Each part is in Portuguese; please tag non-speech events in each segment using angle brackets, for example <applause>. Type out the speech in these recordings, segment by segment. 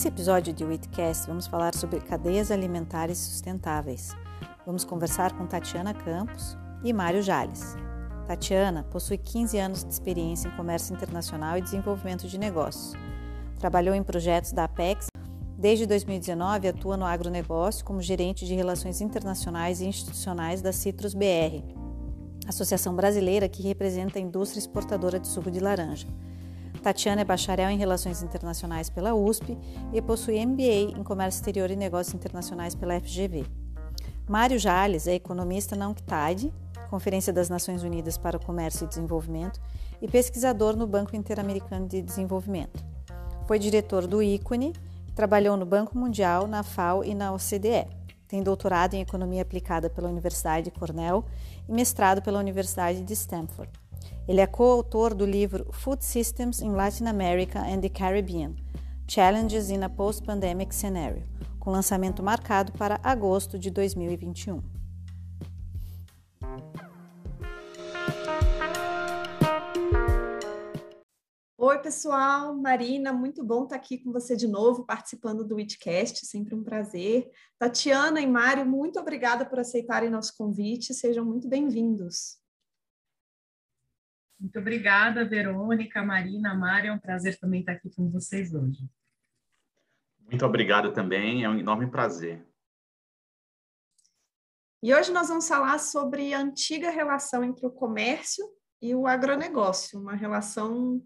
Nesse episódio de Witcast, vamos falar sobre cadeias alimentares sustentáveis. Vamos conversar com Tatiana Campos e Mário Jales. Tatiana possui 15 anos de experiência em comércio internacional e desenvolvimento de negócios. Trabalhou em projetos da Apex. Desde 2019, atua no agronegócio como gerente de relações internacionais e institucionais da Citrus BR, associação brasileira que representa a indústria exportadora de suco de laranja. Tatiana é bacharel em Relações Internacionais pela USP e possui MBA em Comércio Exterior e Negócios Internacionais pela FGV. Mário Jales é economista na UNCTAD, Conferência das Nações Unidas para o Comércio e Desenvolvimento, e pesquisador no Banco Interamericano de Desenvolvimento. Foi diretor do ICONE, trabalhou no Banco Mundial, na FAO e na OCDE. Tem doutorado em Economia Aplicada pela Universidade de Cornell e mestrado pela Universidade de Stanford. Ele é coautor do livro Food Systems in Latin America and the Caribbean: Challenges in a Post-Pandemic Scenario, com lançamento marcado para agosto de 2021. Oi, pessoal, Marina, muito bom estar aqui com você de novo, participando do Witcast, sempre um prazer. Tatiana e Mário, muito obrigada por aceitarem nosso convite, sejam muito bem-vindos. Muito obrigada, Verônica, Marina, Mária. É um prazer também estar aqui com vocês hoje. Muito obrigado também, é um enorme prazer. E hoje nós vamos falar sobre a antiga relação entre o comércio e o agronegócio, uma relação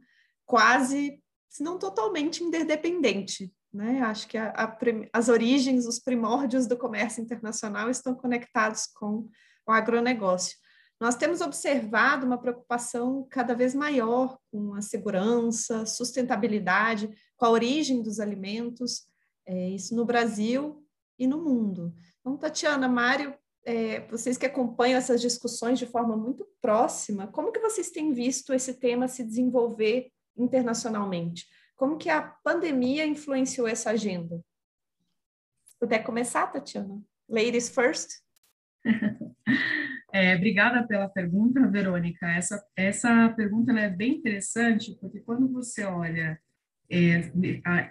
quase, se não totalmente interdependente. Né? Acho que a, a, as origens, os primórdios do comércio internacional estão conectados com o agronegócio. Nós temos observado uma preocupação cada vez maior com a segurança, sustentabilidade, com a origem dos alimentos, é, isso no Brasil e no mundo. Então, Tatiana, Mário, é, vocês que acompanham essas discussões de forma muito próxima, como que vocês têm visto esse tema se desenvolver internacionalmente? Como que a pandemia influenciou essa agenda? Se puder começar, Tatiana. Ladies first. <laughs> É, obrigada pela pergunta, Verônica. Essa, essa pergunta é bem interessante, porque quando você olha é,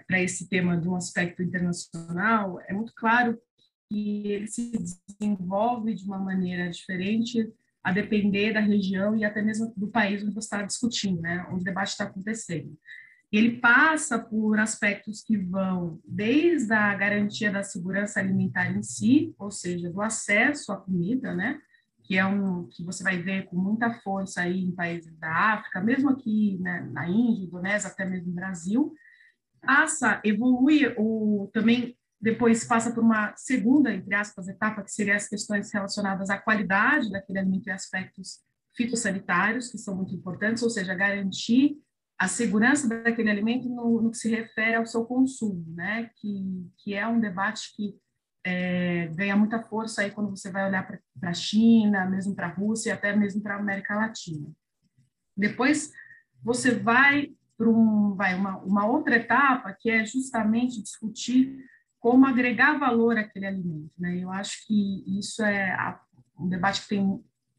para esse tema de um aspecto internacional, é muito claro que ele se desenvolve de uma maneira diferente a depender da região e até mesmo do país onde você está discutindo, né, onde o debate está acontecendo. Ele passa por aspectos que vão desde a garantia da segurança alimentar em si, ou seja, do acesso à comida, né, que é um que você vai ver com muita força aí em países da África, mesmo aqui né, na Índia, Indonésia, até mesmo no Brasil, passa, evolui, o, também depois passa por uma segunda, entre aspas, etapa, que seria as questões relacionadas à qualidade daquele alimento e aspectos fitossanitários, que são muito importantes, ou seja, garantir a segurança daquele alimento no, no que se refere ao seu consumo, né? Que, que é um debate que é, ganha muita força aí quando você vai olhar para a China, mesmo para a Rússia e até mesmo para a América Latina. Depois você vai para um, uma, uma outra etapa que é justamente discutir como agregar valor àquele alimento. Né? Eu acho que isso é a, um debate que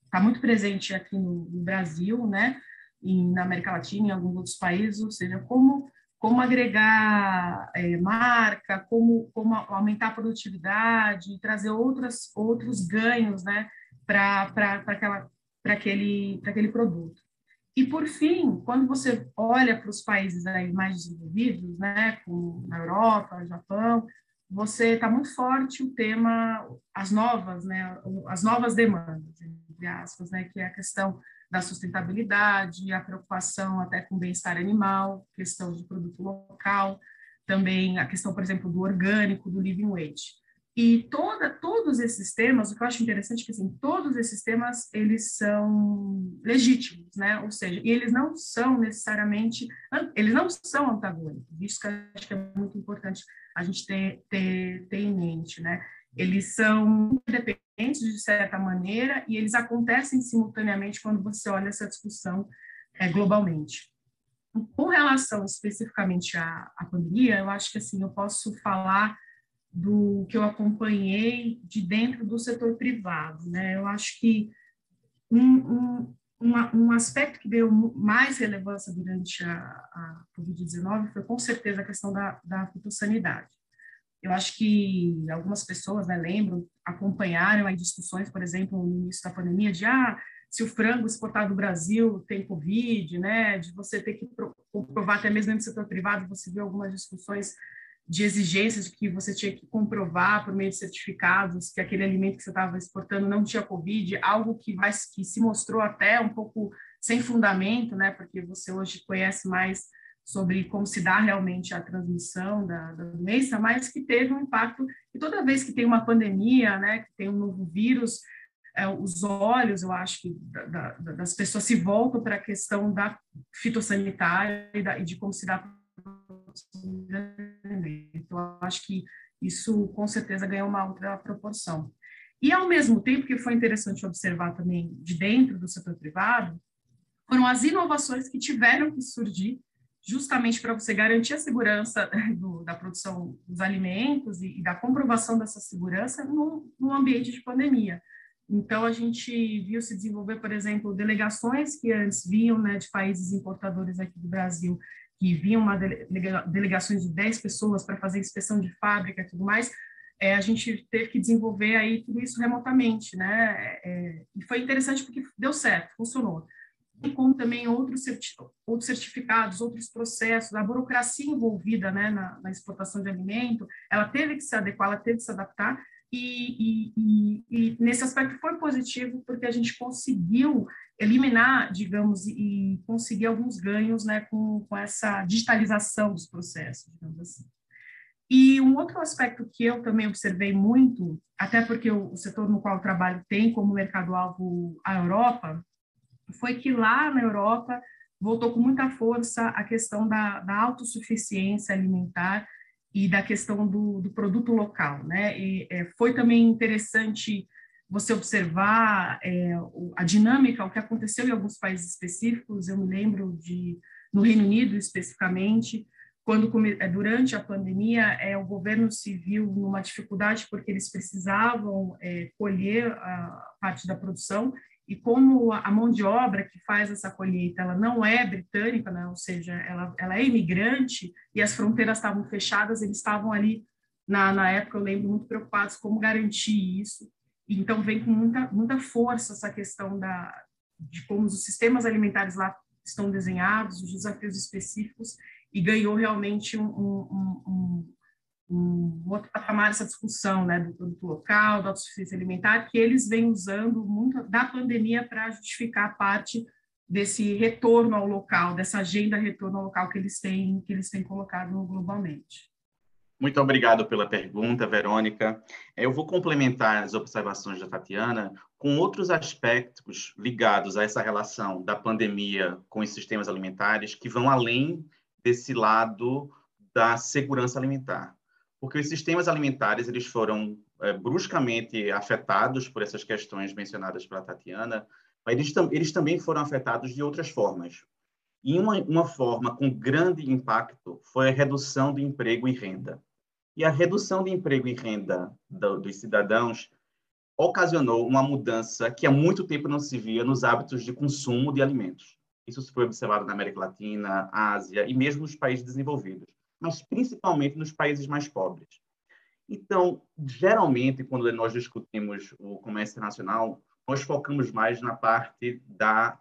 está muito presente aqui no, no Brasil, né? E na América Latina em alguns outros países, ou seja, como como agregar é, marca, como, como aumentar a produtividade, trazer outras, outros ganhos né, para aquele, aquele produto. E, por fim, quando você olha para os países aí mais desenvolvidos, né, como na Europa, Japão, você está muito forte o tema, as novas, né, as novas demandas, entre aspas, né, que é a questão da sustentabilidade, a preocupação até com o bem-estar animal, questão de produto local, também a questão, por exemplo, do orgânico, do living wage. E toda, todos esses temas, o que eu acho interessante é que assim, todos esses temas eles são legítimos, né? Ou seja, eles não são necessariamente, eles não são antagônicos. Isso que eu acho que é muito importante a gente ter, ter, ter em mente, né? Eles são independentes de certa maneira e eles acontecem simultaneamente quando você olha essa discussão é, globalmente. Com relação especificamente à, à pandemia, eu acho que assim eu posso falar do que eu acompanhei de dentro do setor privado. Né? Eu acho que um, um, um aspecto que deu mais relevância durante a, a Covid-19 foi, com certeza, a questão da, da fitossanidade. Eu acho que algumas pessoas né, lembram, acompanharam as discussões, por exemplo, no início da pandemia, de ah, se o frango exportado do Brasil tem Covid, né, de você ter que comprovar, até mesmo no setor privado, você viu algumas discussões de exigências de que você tinha que comprovar por meio de certificados que aquele alimento que você estava exportando não tinha Covid, algo que, vai, que se mostrou até um pouco sem fundamento, né, porque você hoje conhece mais sobre como se dá realmente a transmissão da, da doença, mas que teve um impacto, e toda vez que tem uma pandemia, né, que tem um novo vírus, é, os olhos, eu acho que da, da, das pessoas se voltam para a questão da fitossanitária e, da, e de como se dá então, acho que isso com certeza ganhou uma outra proporção. E, ao mesmo tempo, que foi interessante observar também de dentro do setor privado, foram as inovações que tiveram que surgir justamente para você garantir a segurança do, da produção dos alimentos e, e, da comprovação dessa segurança no ambiente de pandemia. Então, a gente viu se desenvolver, por exemplo, delegações que antes vinham né, de países importadores aqui do Brasil que vinham uma delegações de 10 pessoas para fazer inspeção de fábrica e tudo mais, é, a gente teve que desenvolver aí tudo isso remotamente, né? É, e foi interessante porque deu certo, funcionou. E como também outros, outros certificados, outros processos, a burocracia envolvida né, na, na, exportação de alimento, ela teve que se adequar, ela teve que se adaptar, e, e, e, nesse aspecto foi positivo porque a gente conseguiu eliminar, digamos, e conseguir alguns ganhos né, com, com essa digitalização dos processos, digamos assim. E um outro aspecto que eu também observei muito, até porque o, o setor no qual eu trabalho tem como mercado-alvo a Europa, foi que lá na Europa voltou com muita força a questão da, da autossuficiência alimentar e da questão do, do produto local, né? E, é, foi também interessante você observar é, a dinâmica, o que aconteceu em alguns países específicos. Eu me lembro de no Reino Unido especificamente, quando é, durante a pandemia é, o governo viu numa dificuldade porque eles precisavam é, colher a parte da produção e como a mão de obra que faz essa colheita ela não é britânica, né? ou seja, ela, ela é imigrante e as fronteiras estavam fechadas, eles estavam ali na, na época eu lembro muito preocupados como garantir isso então, vem com muita, muita força essa questão da, de como os sistemas alimentares lá estão desenhados, os desafios específicos, e ganhou realmente um, um, um, um outro patamar essa discussão né, do produto local, da autossuficiência alimentar, que eles vêm usando muito da pandemia para justificar parte desse retorno ao local, dessa agenda retorno ao local que eles têm, que eles têm colocado globalmente. Muito obrigado pela pergunta, Verônica. Eu vou complementar as observações da Tatiana com outros aspectos ligados a essa relação da pandemia com os sistemas alimentares que vão além desse lado da segurança alimentar. Porque os sistemas alimentares eles foram é, bruscamente afetados por essas questões mencionadas pela Tatiana, mas eles, eles também foram afetados de outras formas. E uma, uma forma com grande impacto foi a redução do emprego e renda. E a redução de emprego e renda do, dos cidadãos ocasionou uma mudança que há muito tempo não se via nos hábitos de consumo de alimentos. Isso foi observado na América Latina, Ásia e mesmo nos países desenvolvidos, mas principalmente nos países mais pobres. Então, geralmente, quando nós discutimos o comércio internacional, nós focamos mais na parte da,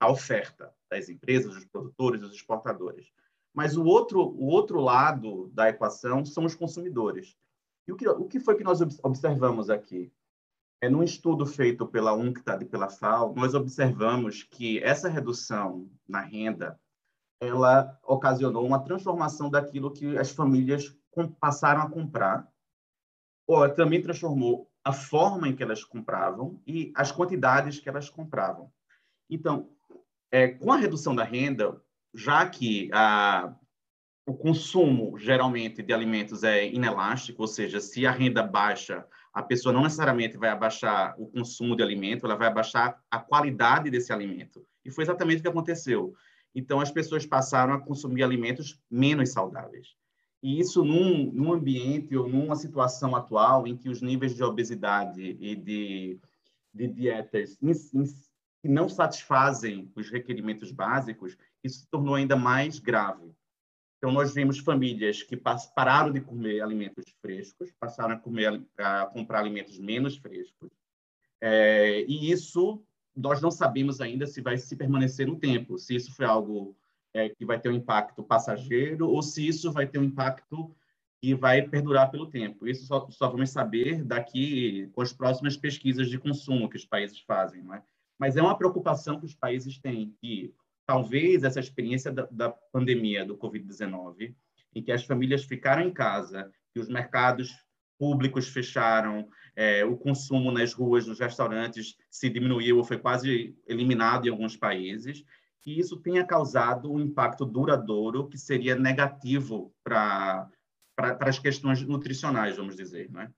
da oferta, das empresas, dos produtores, dos exportadores. Mas o outro, o outro lado da equação são os consumidores. E o que, o que foi que nós observamos aqui? É, num estudo feito pela UNCTAD e pela FAO, nós observamos que essa redução na renda ela ocasionou uma transformação daquilo que as famílias passaram a comprar Ou também transformou a forma em que elas compravam e as quantidades que elas compravam. Então, é, com a redução da renda, já que a, o consumo geralmente de alimentos é inelástico, ou seja, se a renda baixa, a pessoa não necessariamente vai abaixar o consumo de alimento, ela vai abaixar a qualidade desse alimento. E foi exatamente o que aconteceu. Então, as pessoas passaram a consumir alimentos menos saudáveis. E isso num, num ambiente ou numa situação atual em que os níveis de obesidade e de, de dietas que não satisfazem os requerimentos básicos, isso se tornou ainda mais grave. Então, nós vimos famílias que pararam de comer alimentos frescos, passaram a, comer, a comprar alimentos menos frescos. É, e isso, nós não sabemos ainda se vai se permanecer no tempo, se isso foi algo é, que vai ter um impacto passageiro ou se isso vai ter um impacto que vai perdurar pelo tempo. Isso só, só vamos saber daqui com as próximas pesquisas de consumo que os países fazem. Não é? Mas é uma preocupação que os países têm, que talvez essa experiência da, da pandemia do Covid-19, em que as famílias ficaram em casa, que os mercados públicos fecharam, é, o consumo nas ruas, nos restaurantes se diminuiu ou foi quase eliminado em alguns países, e isso tenha causado um impacto duradouro que seria negativo para as questões nutricionais, vamos dizer, não é?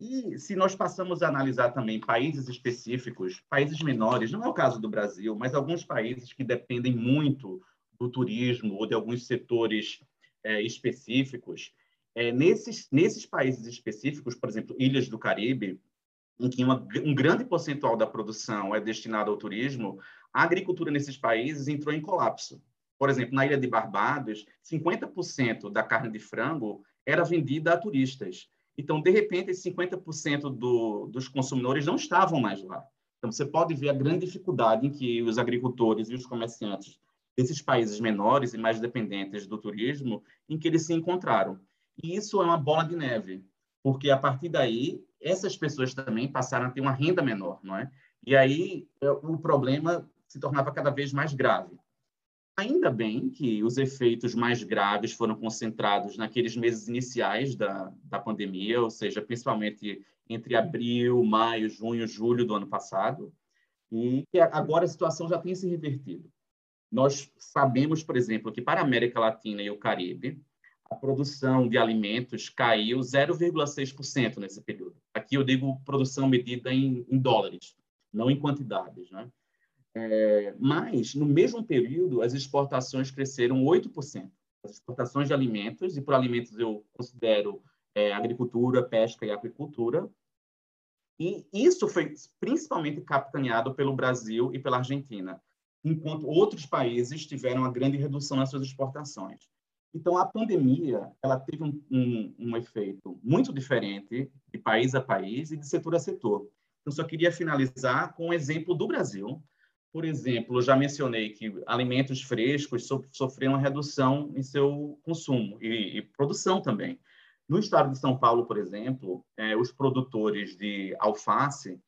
E se nós passamos a analisar também países específicos, países menores, não é o caso do Brasil, mas alguns países que dependem muito do turismo ou de alguns setores é, específicos, é, nesses, nesses países específicos, por exemplo, ilhas do Caribe, em que uma, um grande percentual da produção é destinado ao turismo, a agricultura nesses países entrou em colapso. Por exemplo, na ilha de Barbados, 50% da carne de frango era vendida a turistas. Então, de repente, 50% do, dos consumidores não estavam mais lá. Então, você pode ver a grande dificuldade em que os agricultores e os comerciantes desses países menores e mais dependentes do turismo, em que eles se encontraram. E isso é uma bola de neve, porque a partir daí, essas pessoas também passaram a ter uma renda menor, não é? E aí é, o problema se tornava cada vez mais grave. Ainda bem que os efeitos mais graves foram concentrados naqueles meses iniciais da, da pandemia, ou seja, principalmente entre abril, maio, junho, julho do ano passado, e agora a situação já tem se revertido. Nós sabemos, por exemplo, que para a América Latina e o Caribe, a produção de alimentos caiu 0,6% nesse período. Aqui eu digo produção medida em, em dólares, não em quantidades. Né? É, mas, no mesmo período, as exportações cresceram 8%. As exportações de alimentos, e por alimentos eu considero é, agricultura, pesca e aquicultura. E isso foi principalmente capitaneado pelo Brasil e pela Argentina, enquanto outros países tiveram uma grande redução nas suas exportações. Então, a pandemia ela teve um, um, um efeito muito diferente de país a país e de setor a setor. Eu só queria finalizar com um exemplo do Brasil, por exemplo, já mencionei que alimentos frescos sofreram uma redução em seu consumo e, e produção também. No estado de São Paulo, por exemplo, é, os produtores de alface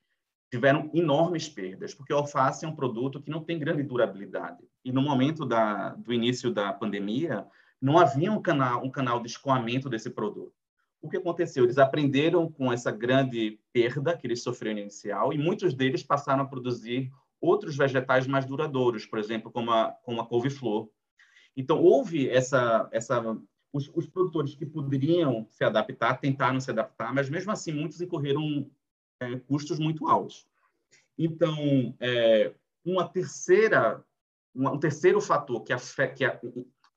tiveram enormes perdas, porque o alface é um produto que não tem grande durabilidade. E no momento da, do início da pandemia, não havia um canal, um canal de escoamento desse produto. O que aconteceu? Eles aprenderam com essa grande perda que eles sofreram inicial e muitos deles passaram a produzir outros vegetais mais duradouros, por exemplo, como a, como a couve-flor. Então, houve essa... essa os, os, produtores que poderiam se adaptar, tentaram se adaptar, mas mesmo assim muitos incorreram é, custos muito altos. Então, é, uma terceira, um terceiro fator que, afe, que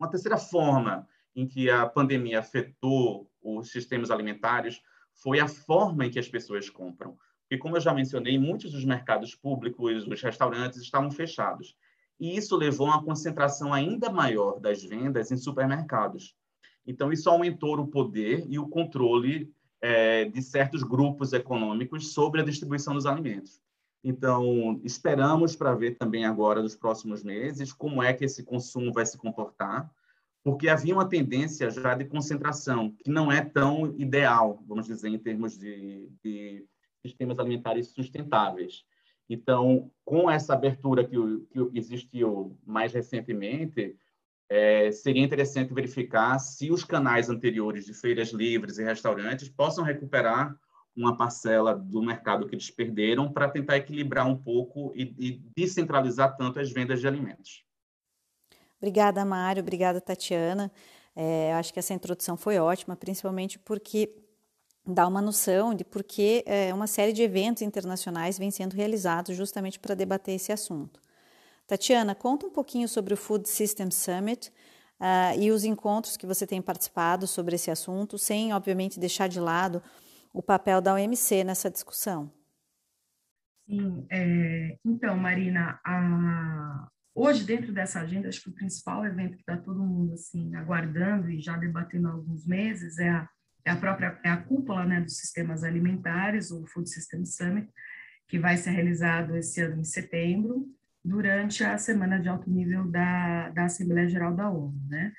uma terceira forma em que a pandemia afetou os sistemas alimentares foi a forma em que as pessoas compram. Porque, como eu já mencionei, muitos dos mercados públicos, os restaurantes estavam fechados. E isso levou a uma concentração ainda maior das vendas em supermercados. Então, isso aumentou o poder e o controle é, de certos grupos econômicos sobre a distribuição dos alimentos. Então, esperamos para ver também agora, nos próximos meses, como é que esse consumo vai se comportar, porque havia uma tendência já de concentração, que não é tão ideal, vamos dizer, em termos de, de sistemas alimentares sustentáveis. Então, com essa abertura que, que existiu mais recentemente, é, seria interessante verificar se os canais anteriores de feiras livres e restaurantes possam recuperar uma parcela do mercado que eles perderam para tentar equilibrar um pouco e, e descentralizar tanto as vendas de alimentos. Obrigada, Mário. Obrigada, Tatiana. É, acho que essa introdução foi ótima, principalmente porque dá uma noção de por que é, uma série de eventos internacionais vem sendo realizados justamente para debater esse assunto. Tatiana, conta um pouquinho sobre o Food System Summit uh, e os encontros que você tem participado sobre esse assunto, sem, obviamente, deixar de lado o papel da OMC nessa discussão. Sim, é, então, Marina, a, hoje dentro dessa agenda, acho que o principal evento que está todo mundo assim aguardando e já debatendo há alguns meses é a, é a própria é a cúpula né, dos sistemas alimentares, o Food System Summit, que vai ser realizado esse ano em setembro, durante a semana de alto nível da, da Assembleia Geral da ONU, né?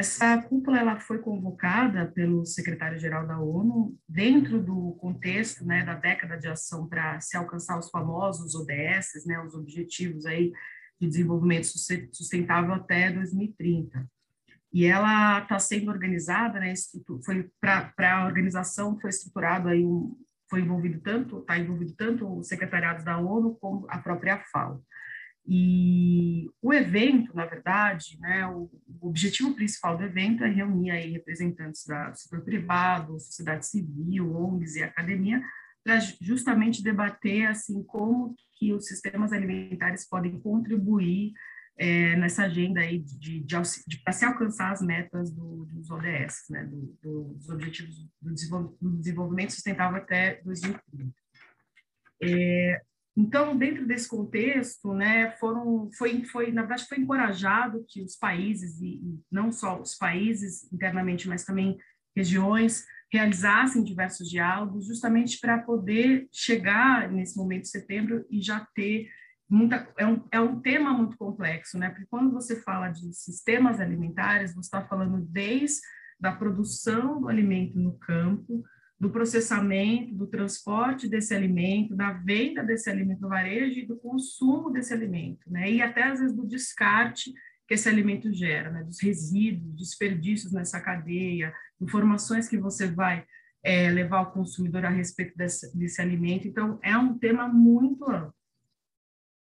Essa cúpula ela foi convocada pelo secretário-geral da ONU dentro do contexto né, da década de ação para se alcançar os famosos ODS, né, os Objetivos aí de Desenvolvimento Sustentável até 2030. E ela está sendo organizada, né, foi para a organização foi estruturado aí um, foi envolvido tanto, está envolvido tanto o secretariado da ONU como a própria FAO. E o evento, na verdade, né, o, o, objetivo principal do evento é reunir aí representantes do setor privado, sociedade civil, ONGs e academia, para justamente debater assim como que os sistemas alimentares podem contribuir é, nessa agenda aí de, de, de, para se alcançar as metas do, dos ODS, né, do, dos objetivos do desenvolvimento sustentável até 2030. É, então, dentro desse contexto, né, foram, foi, foi, na verdade, foi encorajado que os países, e, não só os países internamente, mas também regiões, realizassem diversos diálogos, justamente para poder chegar nesse momento de setembro e já ter muita. É um, é um tema muito complexo, né? Porque quando você fala de sistemas alimentares, você está falando desde da produção do alimento no campo, do processamento, do transporte desse alimento, da venda desse alimento no varejo e do consumo desse alimento, né? E até às vezes do descarte que esse alimento gera, né? Dos resíduos, desperdícios nessa cadeia, informações que você vai é, levar ao consumidor a respeito desse, desse alimento. Então, é um tema muito amplo.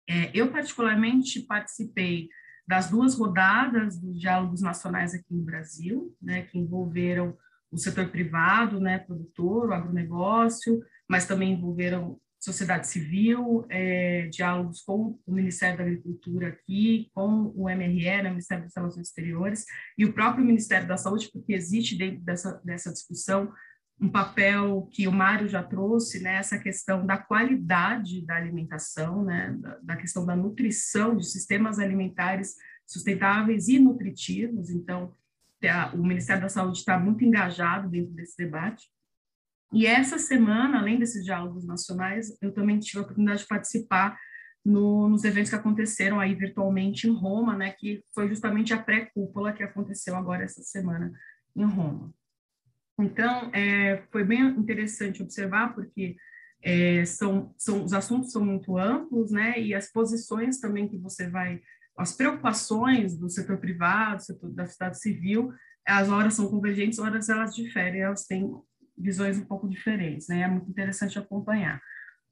É, eu, particularmente, participei das duas rodadas dos diálogos nacionais aqui no Brasil, né, que envolveram o setor privado, né, produtor, o agronegócio, mas também envolveram sociedade civil, é, diálogos com o Ministério da Agricultura aqui, com o MRE, né, o Ministério das Relações Exteriores, e o próprio Ministério da Saúde, porque existe dentro dessa, dessa discussão um papel que o Mário já trouxe, né, essa questão da qualidade da alimentação, né, da, da questão da nutrição, de sistemas alimentares sustentáveis e nutritivos, então, o Ministério da Saúde está muito engajado dentro desse debate. E essa semana, além desses diálogos nacionais, eu também tive a oportunidade de participar no, nos eventos que aconteceram aí virtualmente em Roma, né, que foi justamente a pré-cúpula que aconteceu agora essa semana em Roma. Então, é, foi bem interessante observar, porque é, são, são, os assuntos são muito amplos, né, e as posições também que você vai as preocupações do setor privado, setor da sociedade civil, as horas são convergentes, horas elas diferem, elas têm visões um pouco diferentes, né? É muito interessante acompanhar.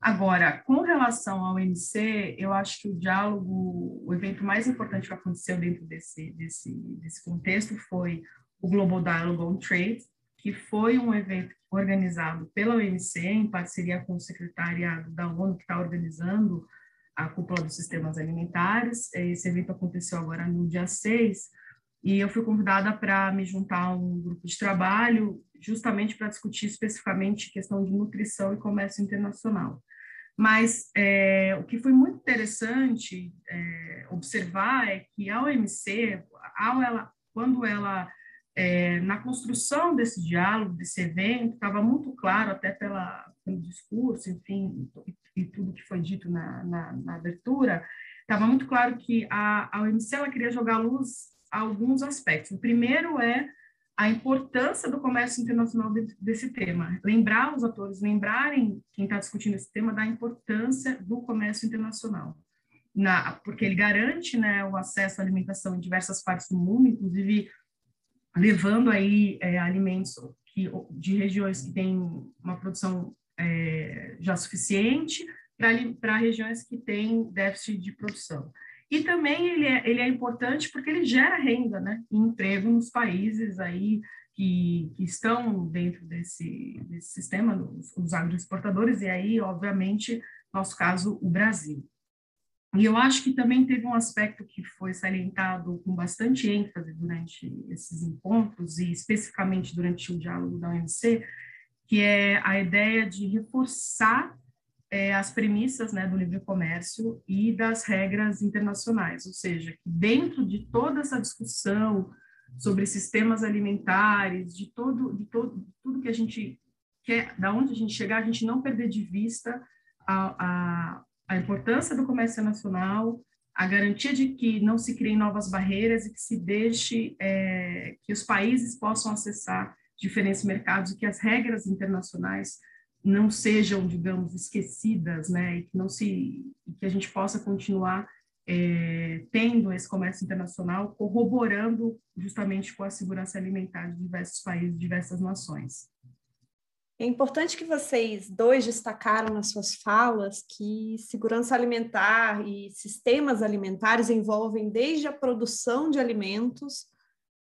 Agora, com relação ao MC, eu acho que o diálogo, o evento mais importante que aconteceu dentro desse, desse, desse contexto foi o Global Dialogue on Trade, que foi um evento organizado pela OMC, em parceria com o secretariado da ONU, que está organizando a cúpula dos sistemas alimentares. Esse evento aconteceu agora no dia 6, e eu fui convidada para me juntar a um grupo de trabalho, justamente para discutir especificamente questão de nutrição e comércio internacional. Mas é, o que foi muito interessante é, observar é que a OMC, ao ela, quando ela, é, na construção desse diálogo, desse evento, estava muito claro, até pela, pelo discurso, enfim, e tudo que foi dito na, na, na abertura, estava muito claro que a, a OMC ela queria jogar luz a alguns aspectos. O primeiro é a importância do comércio internacional desse tema. Lembrar os atores, lembrarem quem está discutindo esse tema da importância do comércio internacional. na, porque ele garante né, o acesso à alimentação em diversas partes do mundo, inclusive levando aí é, alimentos que, de regiões que têm uma produção é, já suficiente para regiões que têm déficit de produção. E também ele é, ele é importante porque ele gera renda né, e emprego nos países aí que, que estão dentro desse, desse sistema, os, os agroexportadores, e aí, obviamente, nosso caso, o Brasil. E eu acho que também teve um aspecto que foi salientado com bastante ênfase durante esses encontros, e especificamente durante o diálogo da OMC, que é a ideia de reforçar é, as premissas né, do livre comércio e das regras internacionais, ou seja, que dentro de toda essa discussão sobre sistemas alimentares, de todo, de todo, de tudo que a gente quer, da onde a gente chegar, a gente não perder de vista a, a, a importância do comércio nacional, a garantia de que não se criem novas barreiras e que se deixe é, que os países possam acessar diferentes mercados e que as regras internacionais não sejam, digamos, esquecidas, né, e que não se, que a gente possa continuar é, tendo esse comércio internacional, corroborando justamente com a segurança alimentar de diversos países, diversas nações. É importante que vocês dois destacaram nas suas falas que segurança alimentar e sistemas alimentares envolvem desde a produção de alimentos,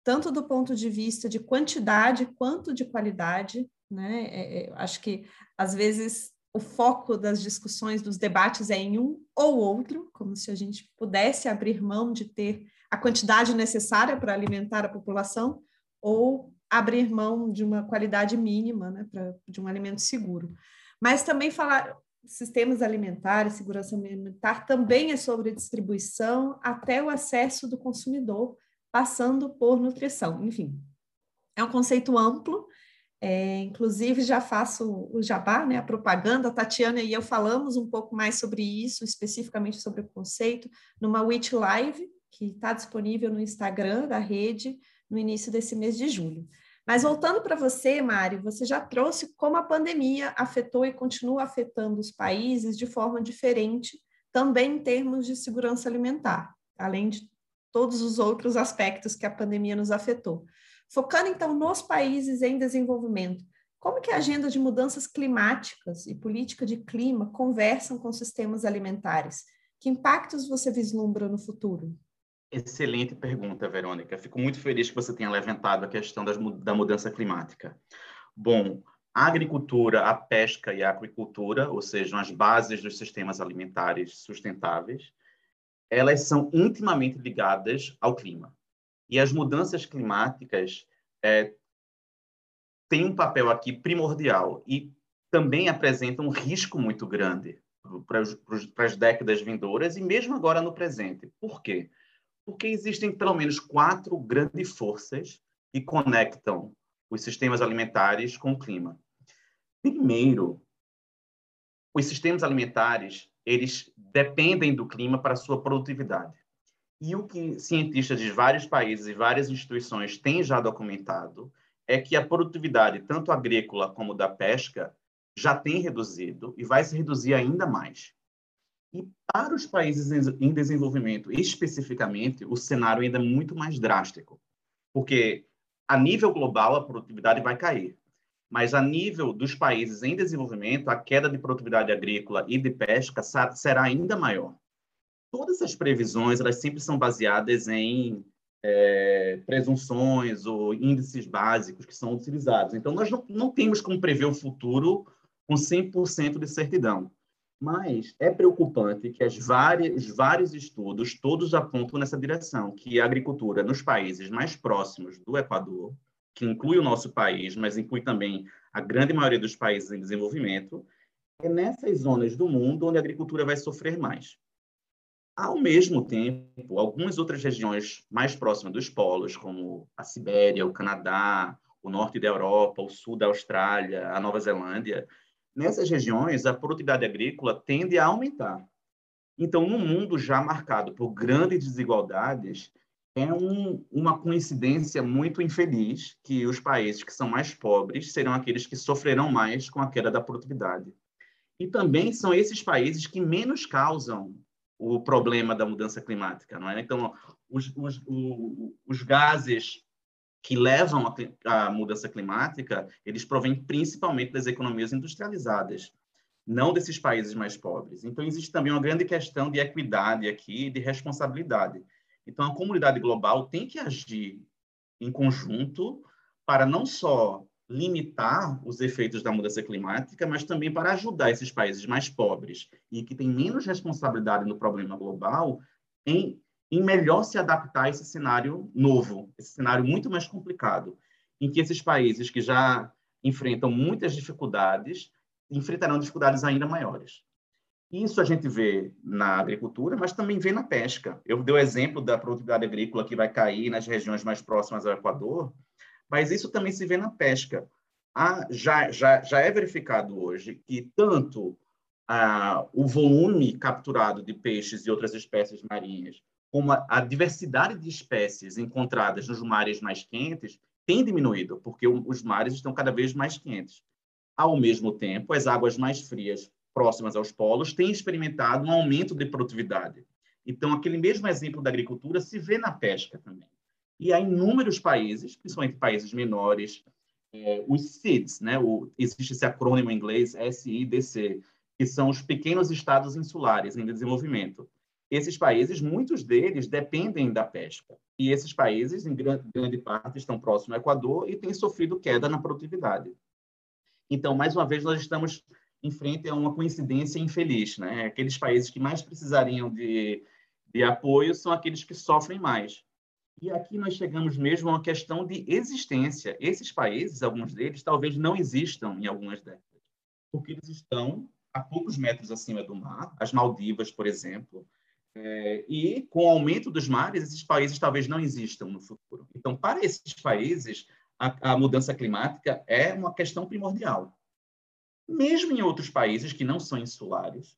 tanto do ponto de vista de quantidade quanto de qualidade. Né? É, é, acho que às vezes o foco das discussões, dos debates é em um ou outro, como se a gente pudesse abrir mão de ter a quantidade necessária para alimentar a população, ou abrir mão de uma qualidade mínima, né, pra, de um alimento seguro. Mas também falar sistemas alimentares, segurança alimentar, também é sobre distribuição até o acesso do consumidor, passando por nutrição. Enfim, é um conceito amplo é, inclusive, já faço o jabá, né, a propaganda. A Tatiana e eu falamos um pouco mais sobre isso, especificamente sobre o conceito, numa Witch Live, que está disponível no Instagram da rede no início desse mês de julho. Mas voltando para você, Mário, você já trouxe como a pandemia afetou e continua afetando os países de forma diferente, também em termos de segurança alimentar, além de todos os outros aspectos que a pandemia nos afetou. Focando então nos países em desenvolvimento, como que a agenda de mudanças climáticas e política de clima conversam com sistemas alimentares? Que impactos você vislumbra no futuro? Excelente pergunta, Verônica. Fico muito feliz que você tenha levantado a questão das, da mudança climática. Bom, a agricultura, a pesca e a aquicultura, ou seja, as bases dos sistemas alimentares sustentáveis, elas são intimamente ligadas ao clima. E as mudanças climáticas é, têm um papel aqui primordial e também apresentam um risco muito grande para, as décadas vindouras e mesmo agora no presente. Por quê? Porque existem pelo menos quatro grandes forças que conectam os sistemas alimentares com o clima. Primeiro, os sistemas alimentares eles dependem do clima para sua produtividade. E o que cientistas de vários países e várias instituições têm já documentado é que a produtividade, tanto agrícola como da pesca, já tem reduzido e vai se reduzir ainda mais. E para os países em desenvolvimento, especificamente, o cenário ainda é muito mais drástico, porque a nível global a produtividade vai cair, mas a nível dos países em desenvolvimento, a queda de produtividade agrícola e de pesca será ainda maior todas essas previsões elas sempre são baseadas em é, presunções ou índices básicos que são utilizados. Então, nós não, não temos como prever o futuro com 100% de certidão. Mas é preocupante que as várias, os vários estudos todos apontam nessa direção, que a agricultura nos países mais próximos do Equador, que inclui o nosso país, mas inclui também a grande maioria dos países em desenvolvimento, é nessas zonas do mundo onde a agricultura vai sofrer mais. Ao mesmo tempo, algumas outras regiões mais próximas dos polos, como a Sibéria, o Canadá, o norte da Europa, o sul da Austrália, a Nova Zelândia, nessas regiões a produtividade agrícola tende a aumentar. Então, num mundo já marcado por grandes desigualdades, é um, uma coincidência muito infeliz que os países que são mais pobres serão aqueles que sofrerão mais com a queda da produtividade. E também são esses países que menos causam o problema da mudança climática, não é? Então, os, os, os gases que levam à mudança climática, eles provêm principalmente das economias industrializadas, não desses países mais pobres. Então, existe também uma grande questão de equidade aqui, de responsabilidade. Então, a comunidade global tem que agir em conjunto para não só limitar os efeitos da mudança climática, mas também para ajudar esses países mais pobres e que têm menos responsabilidade no problema global em, em melhor se adaptar a esse cenário novo, esse cenário muito mais complicado, em que esses países que já enfrentam muitas dificuldades enfrentarão dificuldades ainda maiores. Isso a gente vê na agricultura, mas também vê na pesca. Eu dei o exemplo da produtividade agrícola que vai cair nas regiões mais próximas ao Equador, mas isso também se vê na pesca. Ah, já, já, já é verificado hoje que tanto ah, o volume capturado de peixes e outras espécies marinhas, como a, a diversidade de espécies encontradas nos mares mais quentes, tem diminuído, porque os mares estão cada vez mais quentes. Ao mesmo tempo, as águas mais frias, próximas aos polos, têm experimentado um aumento de produtividade. Então, aquele mesmo exemplo da agricultura se vê na pesca também. E há inúmeros países, principalmente países menores, é, os SIDS, né? O, existe esse acrônimo em inglês, SIDC, que são os pequenos estados insulares em desenvolvimento. Esses países, muitos deles dependem da pesca. E esses países, em grande, grande parte, estão próximos ao Equador e têm sofrido queda na produtividade. Então, mais uma vez, nós estamos em frente a uma coincidência infeliz. Né? Aqueles países que mais precisariam de, de apoio são aqueles que sofrem mais. E aqui nós chegamos mesmo a uma questão de existência. Esses países, alguns deles, talvez não existam em algumas décadas, porque eles estão a poucos metros acima do mar, as Maldivas, por exemplo, é, e com o aumento dos mares, esses países talvez não existam no futuro. Então, para esses países, a, a mudança climática é uma questão primordial. Mesmo em outros países que não são insulares,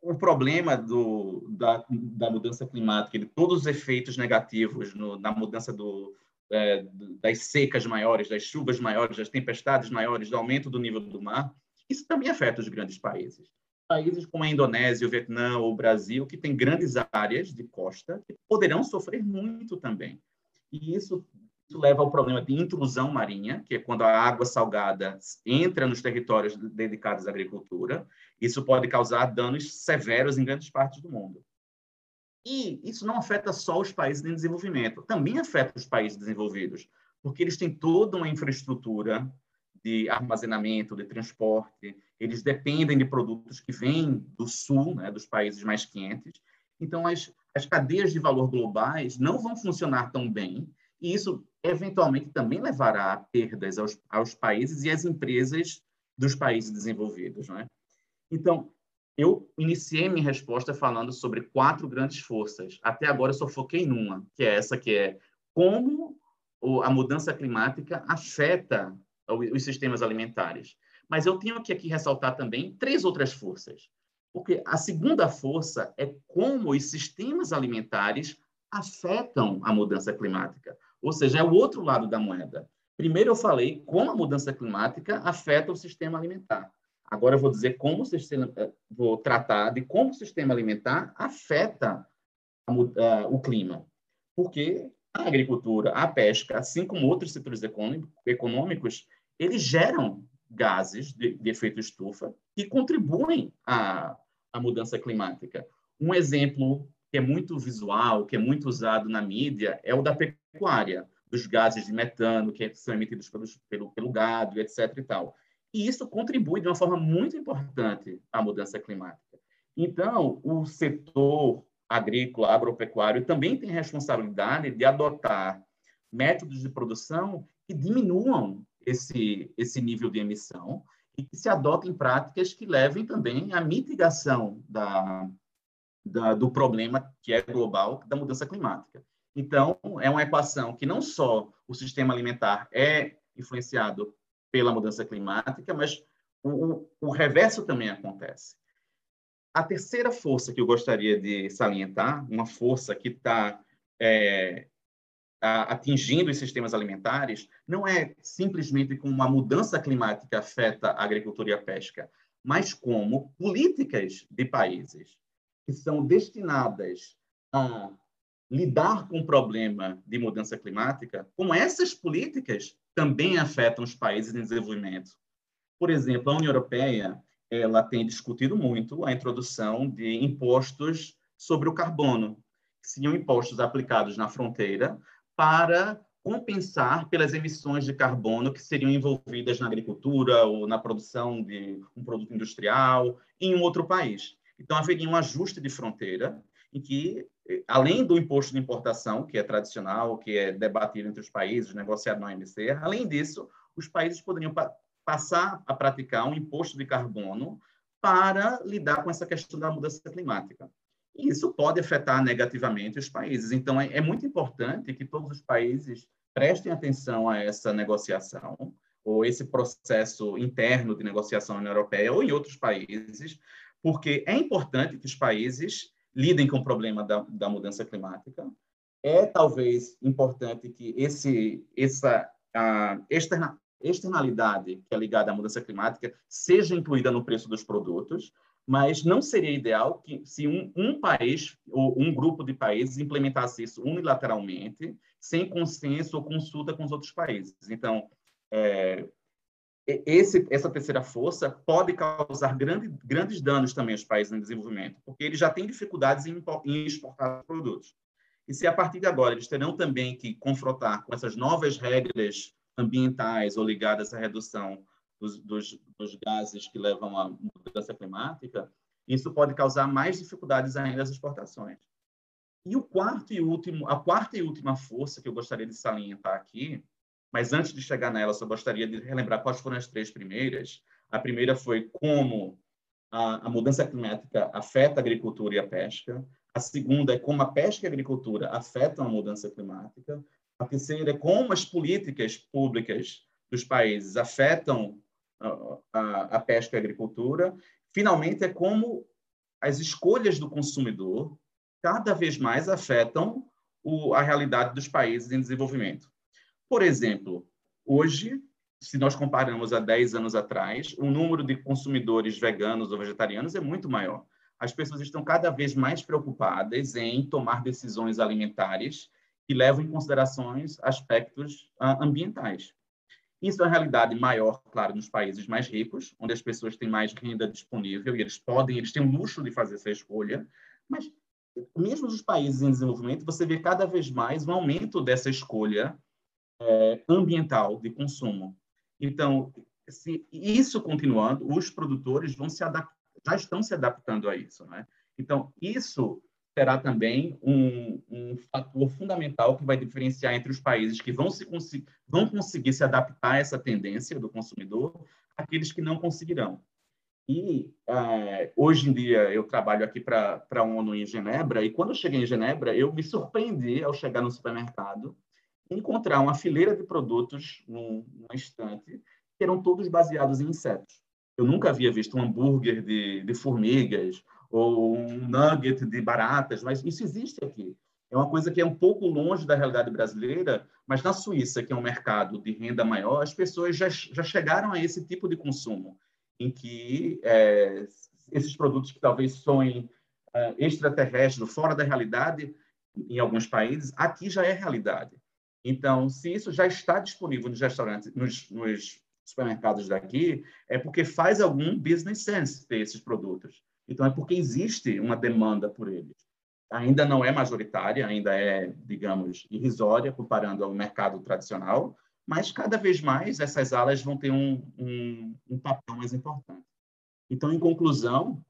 o problema do, da, da, mudança climática, de todos os efeitos negativos no, na mudança do, é, das secas maiores, das chuvas maiores, das tempestades maiores, do aumento do nível do mar, isso também afeta os grandes países. Países como a Indonésia, o Vietnã, o Brasil, que têm grandes áreas de costa, que poderão sofrer muito também. E isso isso leva ao problema de intrusão marinha, que é quando a água salgada entra nos territórios dedicados à agricultura. Isso pode causar danos severos em grandes partes do mundo. E isso não afeta só os países em desenvolvimento, também afeta os países desenvolvidos, porque eles têm toda uma infraestrutura de armazenamento, de transporte, eles dependem de produtos que vêm do sul, né, dos países mais quentes. Então, as, as cadeias de valor globais não vão funcionar tão bem e isso eventualmente também levará a perdas aos, aos países e às empresas dos países desenvolvidos. Não é? Então, eu iniciei minha resposta falando sobre quatro grandes forças. Até agora eu só foquei numa, que é essa que é como a mudança climática afeta os sistemas alimentares. Mas eu tenho que aqui ressaltar também três outras forças. Porque a segunda força é como os sistemas alimentares afetam a mudança climática. Ou seja, é o outro lado da moeda. Primeiro eu falei como a mudança climática afeta o sistema alimentar. Agora eu vou dizer como o sistema, eh, vou tratar de como o sistema alimentar afeta a, uh, o clima. Porque a agricultura, a pesca, assim como outros setores econômicos, eles geram gases de, de efeito estufa que contribuem à, à mudança climática. Um exemplo que é muito visual, que é muito usado na mídia, é o da pecuária, dos gases de metano que são emitidos pelo, pelo gado, etc. E, tal. e isso contribui de uma forma muito importante à mudança climática. Então, o setor agrícola, agropecuário, também tem responsabilidade de adotar métodos de produção que diminuam esse, esse nível de emissão e que se adotem práticas que levem também à mitigação da, da, do problema que é global da mudança climática. Então, é uma equação que não só o sistema alimentar é influenciado pela mudança climática, mas o, o reverso também acontece. A terceira força que eu gostaria de salientar, uma força que está é, atingindo os sistemas alimentares, não é simplesmente como uma mudança climática afeta a agricultura e a pesca, mas como políticas de países que são destinadas a lidar com o problema de mudança climática, como essas políticas também afetam os países em desenvolvimento. Por exemplo, a União Europeia ela tem discutido muito a introdução de impostos sobre o carbono, que seriam impostos aplicados na fronteira para compensar pelas emissões de carbono que seriam envolvidas na agricultura ou na produção de um produto industrial em um outro país. Então, haveria um ajuste de fronteira em que, além do imposto de importação, que é tradicional, que é debatido entre os países, negociado na OMC, além disso, os países poderiam pa passar a praticar um imposto de carbono para lidar com essa questão da mudança climática. E isso pode afetar negativamente os países. Então, é, é muito importante que todos os países prestem atenção a essa negociação, ou esse processo interno de negociação na União Europeia ou em outros países, porque é importante que os países lidem com o problema da, da mudança climática. É talvez importante que esse, essa externa, externalidade que é ligada à mudança climática seja incluída no preço dos produtos, mas não seria ideal que se um, um país ou um grupo de países implementasse isso unilateralmente, sem consenso ou consulta com os outros países. Então, é, esse, essa terceira força pode causar grande, grandes danos também aos países em desenvolvimento, porque eles já têm dificuldades em, em exportar produtos. E se a partir de agora eles terão também que confrontar com essas novas regras ambientais ou ligadas à redução dos, dos, dos gases que levam à mudança climática, isso pode causar mais dificuldades ainda às exportações. E o quarto e último, a quarta e última força que eu gostaria de salientar aqui, mas antes de chegar nela, só gostaria de relembrar quais foram as três primeiras. A primeira foi como a, a mudança climática afeta a agricultura e a pesca. A segunda é como a pesca e a agricultura afetam a mudança climática. A terceira é como as políticas públicas dos países afetam a, a, a pesca e a agricultura. Finalmente, é como as escolhas do consumidor cada vez mais afetam o, a realidade dos países em desenvolvimento. Por exemplo, hoje, se nós comparamos a 10 anos atrás, o número de consumidores veganos ou vegetarianos é muito maior. As pessoas estão cada vez mais preocupadas em tomar decisões alimentares que levam em considerações aspectos uh, ambientais. Isso é uma realidade maior, claro, nos países mais ricos, onde as pessoas têm mais renda disponível e eles podem, eles têm o luxo de fazer essa escolha, mas mesmo nos países em desenvolvimento, você vê cada vez mais um aumento dessa escolha é, ambiental de consumo. Então, se isso continuando, os produtores vão se já estão se adaptando a isso, né? Então, isso será também um, um, fator fundamental que vai diferenciar entre os países que vão, se, vão conseguir se adaptar a essa tendência do consumidor, aqueles que não conseguirão. E é, hoje em dia eu trabalho aqui para a ONU em Genebra, e quando eu cheguei em Genebra, eu me surpreendi ao chegar no supermercado encontrar uma fileira de produtos num, num estante que eram todos baseados em insetos. Eu nunca havia visto um hambúrguer de, de formigas ou um nugget de baratas, mas isso existe aqui. É uma coisa que é um pouco longe da realidade brasileira, mas na Suíça, que é um mercado de renda maior, as pessoas já, já chegaram a esse tipo de consumo em que é, esses produtos que talvez soem é, extraterrestres, fora da realidade, em alguns países, aqui já é realidade. Então, se isso já está disponível nos restaurantes, nos, nos supermercados daqui, é porque faz algum business sense ter esses produtos. Então, é porque existe uma demanda por eles. Ainda não é majoritária, ainda é, digamos, irrisória comparando ao mercado tradicional, mas cada vez mais essas áreas vão ter um, um, um papel mais importante. Então, em conclusão,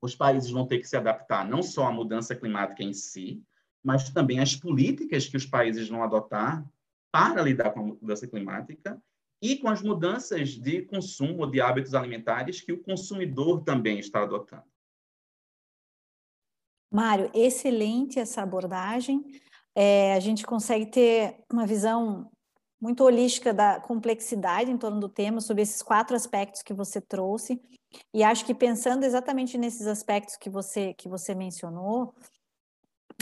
os países vão ter que se adaptar não só à mudança climática em si, mas também às políticas que os países vão adotar para lidar com a mudança climática e com as mudanças de consumo de hábitos alimentares que o consumidor também está adotando. Mário, excelente essa abordagem. É, a gente consegue ter uma visão muito holística da complexidade em torno do tema, sobre esses quatro aspectos que você trouxe. E acho que pensando exatamente nesses aspectos que você, que você mencionou,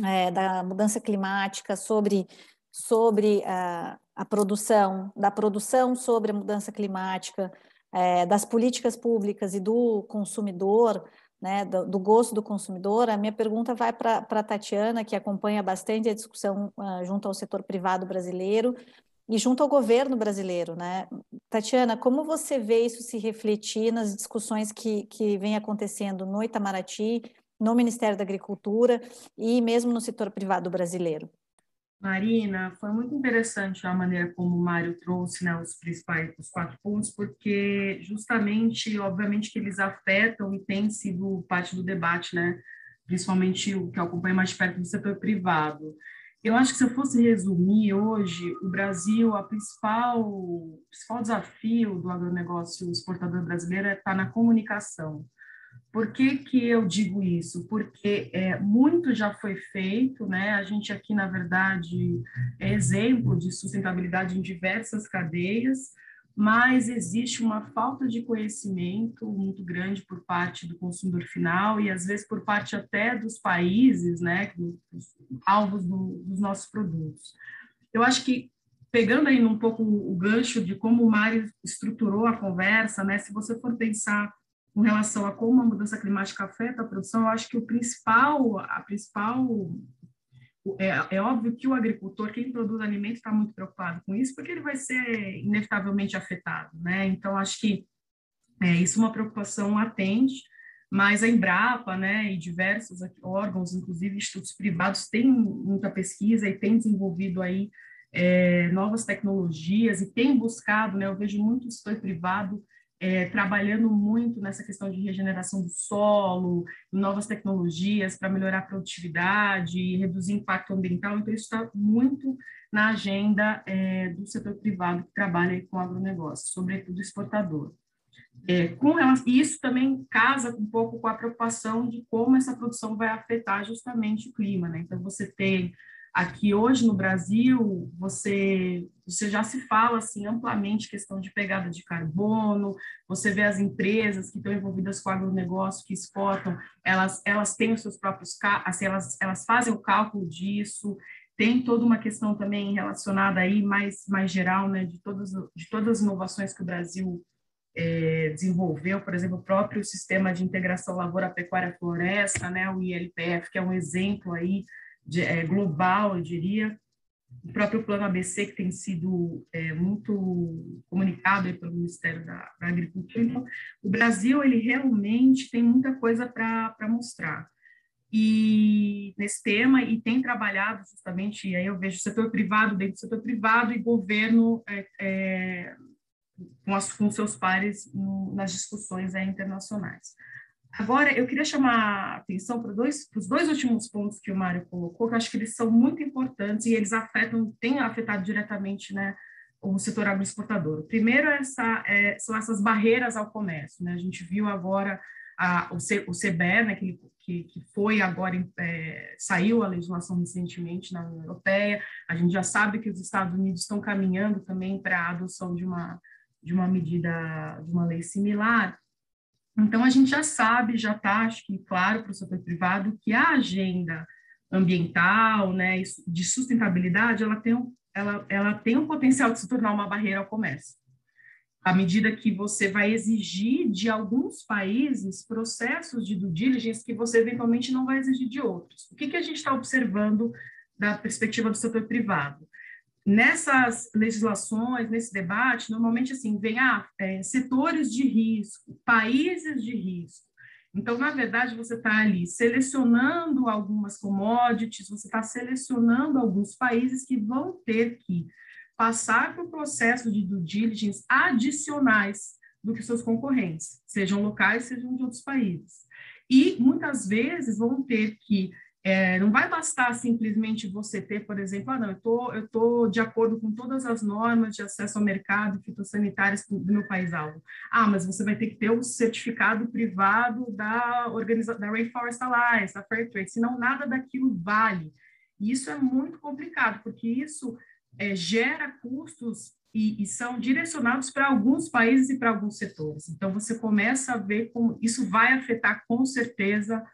é, da mudança climática, sobre, sobre a, a produção, da produção sobre a mudança climática, é, das políticas públicas e do consumidor, né, do, do, gosto do consumidor, a minha pergunta vai para a Tatiana, que acompanha bastante a discussão uh, junto ao setor privado brasileiro e junto ao governo brasileiro. Né? Tatiana, como você vê isso se refletir nas discussões que, que vem acontecendo no Itamaraty, no Ministério da Agricultura e mesmo no setor privado brasileiro? Marina, foi muito interessante a maneira como o Mário trouxe né, os principais, os quatro pontos, porque justamente, obviamente, que eles afetam e têm sido parte do debate, né? principalmente o que acompanha mais perto do setor privado. Eu acho que se eu fosse resumir hoje, o Brasil, a principal, o principal desafio do agronegócio exportador brasileiro é estar na comunicação. Por que, que eu digo isso? Porque é, muito já foi feito, né? A gente aqui, na verdade, é exemplo de sustentabilidade em diversas cadeias, mas existe uma falta de conhecimento muito grande por parte do consumidor final e às vezes por parte até dos países, né, dos alvos do, dos nossos produtos. Eu acho que pegando aí um pouco o gancho de como o Mário estruturou a conversa, né, se você for pensar com relação a como a mudança climática afeta a produção, eu acho que o principal, a principal é, é, óbvio que o agricultor, quem produz alimento, está muito preocupado com isso, porque ele vai ser inevitavelmente afetado, né? Então, acho que é, isso é uma preocupação latente, mas a Embrapa, né, e diversos órgãos, inclusive institutos privados, têm muita pesquisa e têm desenvolvido aí é, novas tecnologias e têm buscado, né, eu vejo muito setor privado é, trabalhando muito nessa questão de regeneração do solo, novas tecnologias para melhorar a produtividade e reduzir impacto ambiental. Então, isso está muito na agenda é, do setor privado que trabalha com agronegócio, sobretudo exportador. É, com relação, isso também casa um pouco com a preocupação de como essa produção vai afetar justamente o clima. Né? Então, você tem Aqui hoje no Brasil, você, você já se fala assim amplamente questão de pegada de carbono, você vê as empresas que estão envolvidas com agronegócio, que exportam, elas, elas têm os seus próprios, assim, elas, elas fazem o cálculo disso, tem toda uma questão também relacionada aí mais, mais geral, né, de todas, de todas as inovações que o Brasil é, desenvolveu, por exemplo, o próprio sistema de integração lavoura-pecuária-floresta, né, o ILPF, que é um exemplo aí de, é, global, eu diria, o próprio plano ABC, que tem sido é, muito comunicado pelo Ministério da, da, Agricultura. Então, o Brasil, ele realmente tem muita coisa para mostrar. E nesse tema, e tem trabalhado justamente, e aí eu vejo setor privado dentro do setor privado e governo é, é, com, as, com seus pares no, nas discussões é, internacionais. Agora, eu queria chamar a atenção para dois, os dois últimos pontos que o Mário colocou, que eu acho que eles são muito importantes e eles afetam, têm afetado diretamente né, o setor agroexportador. Primeiro é essa, é, são essas barreiras ao comércio. Né? A gente viu agora a, o, C, o CBR, né, que, que, que foi agora, é, saiu a legislação recentemente na União Europeia, a gente já sabe que os Estados Unidos estão caminhando também para a adoção de uma, de uma medida, de uma lei similar, então, a gente já sabe, já está, acho que claro para o setor privado, que a agenda ambiental, né, de sustentabilidade, ela tem, ela, ela tem um potencial de se tornar uma barreira ao comércio. À medida que você vai exigir de alguns países processos de due diligence que você eventualmente não vai exigir de outros. O que, que a gente está observando da perspectiva do setor privado? Nessas legislações, nesse debate, normalmente assim, vem ah, é, setores de risco, países de risco. Então, na verdade, você está ali selecionando algumas commodities, você está selecionando alguns países que vão ter que passar por processo de due diligence adicionais do que seus concorrentes, sejam locais, sejam de outros países. E muitas vezes vão ter que é, não vai bastar simplesmente você ter, por exemplo, ah, não, eu tô, eu tô de acordo com todas as normas de acesso ao mercado fitossanitários do meu país-alvo. Ah, mas você vai ter que ter o certificado privado da, organiza da Rainforest Alliance, da Fairtrade, senão nada daquilo vale. E isso é muito complicado, porque isso é, gera custos e, e, são direcionados para alguns países e para alguns setores. Então, você começa a ver como isso vai afetar com certeza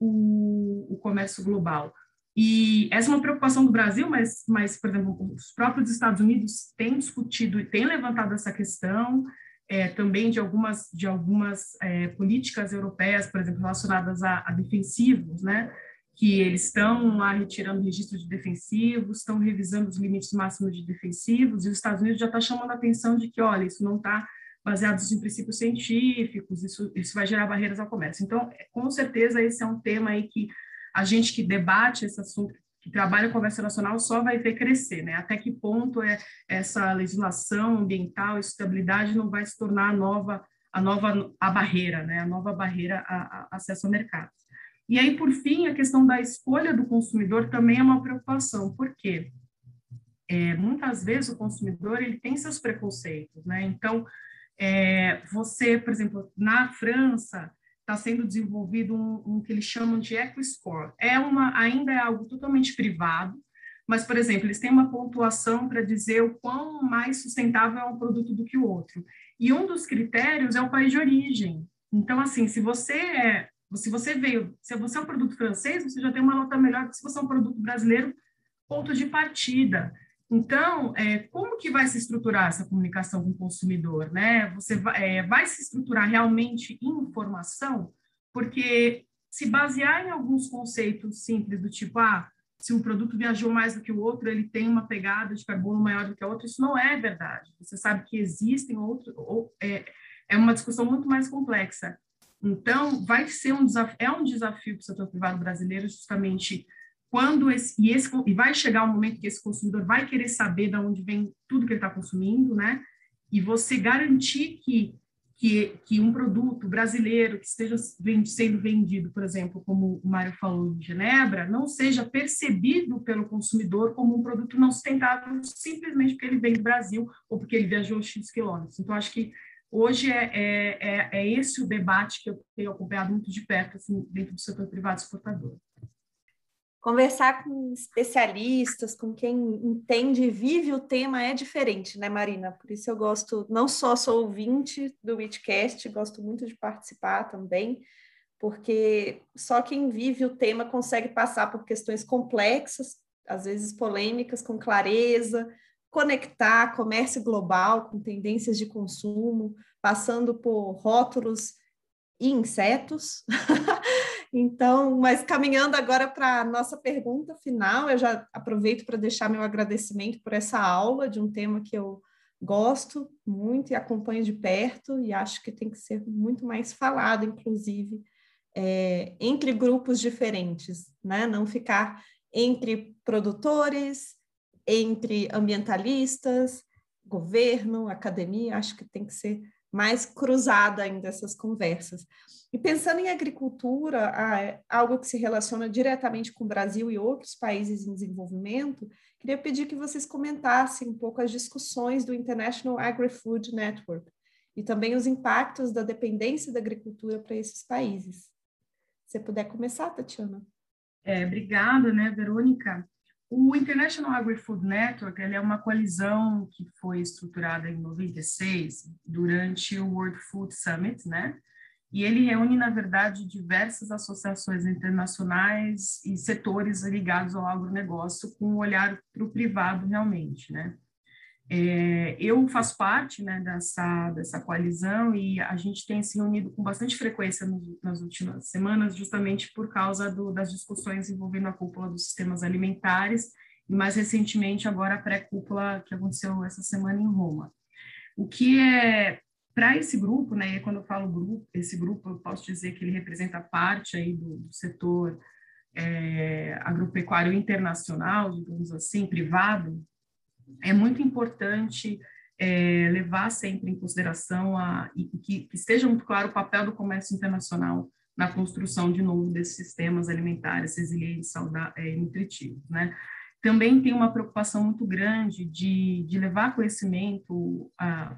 o, o comércio global. E essa é uma preocupação do Brasil, mas, mas, por exemplo, os próprios Estados Unidos têm discutido e têm levantado essa questão. é, também de algumas, de algumas é, políticas europeias, por exemplo, relacionadas a, a defensivos, né? que eles estão lá retirando registro de defensivos, estão revisando os limites máximos de defensivos, e os Estados Unidos já está chamando a atenção de que, olha, isso não está baseado em princípios científicos, isso, isso vai gerar barreiras ao comércio. Então, com certeza, esse é um tema aí que a gente que debate esse assunto, que trabalha com comércio nacional, só vai ver crescer, né? Até que ponto é essa legislação ambiental, estabilidade não vai se tornar a nova, a nova a barreira, né? A nova barreira a, a acesso ao mercado. E aí, por fim, a questão da escolha do consumidor também é uma preocupação, porque é, muitas vezes o consumidor ele tem seus preconceitos, né? Então, é, você, por exemplo, na França está sendo desenvolvido um, um, que eles chamam de EcoScore. É uma, ainda é algo totalmente privado, mas, por exemplo, eles têm uma pontuação para dizer o quão mais sustentável é um produto do que o outro. E um dos critérios é o país de origem. Então, assim, se você é se você veio, se você é um produto francês, você já tem uma nota melhor que se você é um produto brasileiro, ponto de partida. Então, é, como que vai se estruturar essa comunicação com o consumidor, né? Você vai, é, vai se estruturar realmente informação, porque se basear em alguns conceitos simples do tipo, ah, se um produto viajou mais do que o outro, ele tem uma pegada de carbono maior do que a outra, isso não é verdade. Você sabe que existem outros, ou, é, é uma discussão muito mais complexa. Então, vai ser um desafio, é um desafio para o setor privado brasileiro, justamente quando esse e, esse e vai chegar um momento que esse consumidor vai querer saber de onde vem tudo que ele está consumindo, né? E você garantir que, que, que um produto brasileiro que esteja sendo vendido, por exemplo, como o Mário falou em Genebra, não seja percebido pelo consumidor como um produto não sustentável simplesmente porque ele vem do Brasil ou porque ele viajou X quilômetros. Então, acho que Hoje é, é, é, é, esse o debate que eu tenho acompanhado muito de perto, assim, dentro do setor privado exportador. Conversar com especialistas, com quem entende e vive o tema é diferente, né, Marina? Por isso eu gosto, não só sou ouvinte do Witcast, gosto muito de participar também, porque só quem vive o tema consegue passar por questões complexas, às vezes polêmicas, com clareza, conectar comércio global com tendências de consumo, passando por rótulos e insetos. <laughs> então, mas caminhando agora para a nossa pergunta final, eu já aproveito para deixar meu agradecimento por essa aula de um tema que eu gosto muito e acompanho de perto e acho que tem que ser muito mais falado, inclusive, é, entre grupos diferentes, né? Não ficar entre produtores, entre ambientalistas, governo, academia, acho que tem que ser mais cruzada ainda essas conversas. E pensando em agricultura, algo que se relaciona diretamente com o Brasil e outros países em desenvolvimento, queria pedir que vocês comentassem um pouco as discussões do International Agri-Food Network e também os impactos da dependência da agricultura para esses países. Se puder começar, Tatiana. É, obrigada, né, Verônica. O International Agri-Food Network é uma coalizão que foi estruturada em 96 durante o World Food Summit, né? E ele reúne, na verdade, diversas associações internacionais e setores ligados ao agronegócio com um olhar para o privado realmente, né? É, eu faço parte né, dessa, dessa coalizão e a gente tem se reunido com bastante frequência nas últimas semanas, justamente por causa do, das discussões envolvendo a cúpula dos sistemas alimentares e, mais recentemente, agora a pré-cúpula que aconteceu essa semana em Roma. O que é, para esse grupo, né, e quando eu falo grupo, esse grupo, eu posso dizer que ele representa parte aí do, do setor é, agropecuário internacional, digamos assim, privado, é muito importante é, levar sempre em consideração a, e que, que esteja muito claro o papel do comércio internacional na construção, de novo, desses sistemas alimentares resilientes, saudáveis é, e nutritivos, né? Também tem uma preocupação muito grande de, de levar conhecimento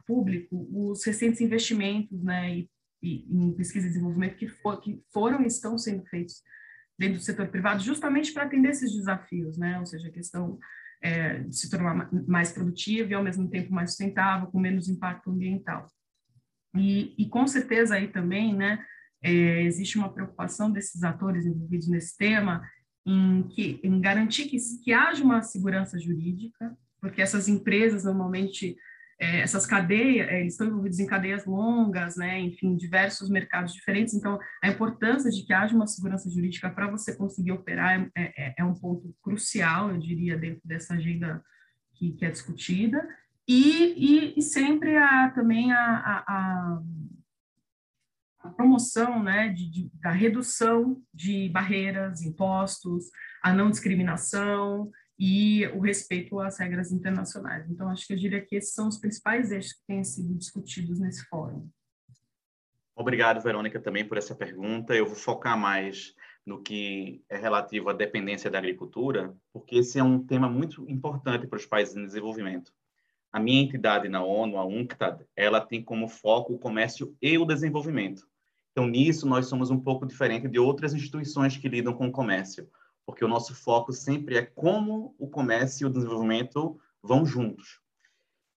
público os recentes investimentos, né, e, e, em pesquisa e desenvolvimento que, for, que foram e estão sendo feitos dentro do setor privado, justamente para atender esses desafios, né, ou seja, a questão é, se tornar mais produtiva e ao mesmo tempo mais sustentável, com menos impacto ambiental. E, e com certeza aí também, né, é, existe uma preocupação desses atores envolvidos nesse tema em, que, em garantir que, que haja uma segurança jurídica, porque essas empresas normalmente é, essas cadeias, é, eles estão envolvidos em cadeias longas, né, enfim, diversos mercados diferentes, então a importância de que haja uma segurança jurídica para você conseguir operar é, é, é, um ponto crucial, eu diria, dentro dessa agenda que, que é discutida, e, e, e, sempre há também a, a, a promoção né, de, de, da redução de barreiras, impostos, a não discriminação, e o respeito às regras internacionais. Então, acho que eu diria que esses são os principais eixos que têm sido discutidos nesse fórum. Obrigado, Verônica, também por essa pergunta. Eu vou focar mais no que é relativo à dependência da agricultura, porque esse é um tema muito importante para os países em desenvolvimento. A minha entidade na ONU, a UNCTAD, ela tem como foco o comércio e o desenvolvimento. Então, nisso, nós somos um pouco diferente de outras instituições que lidam com o comércio porque o nosso foco sempre é como o comércio e o desenvolvimento vão juntos.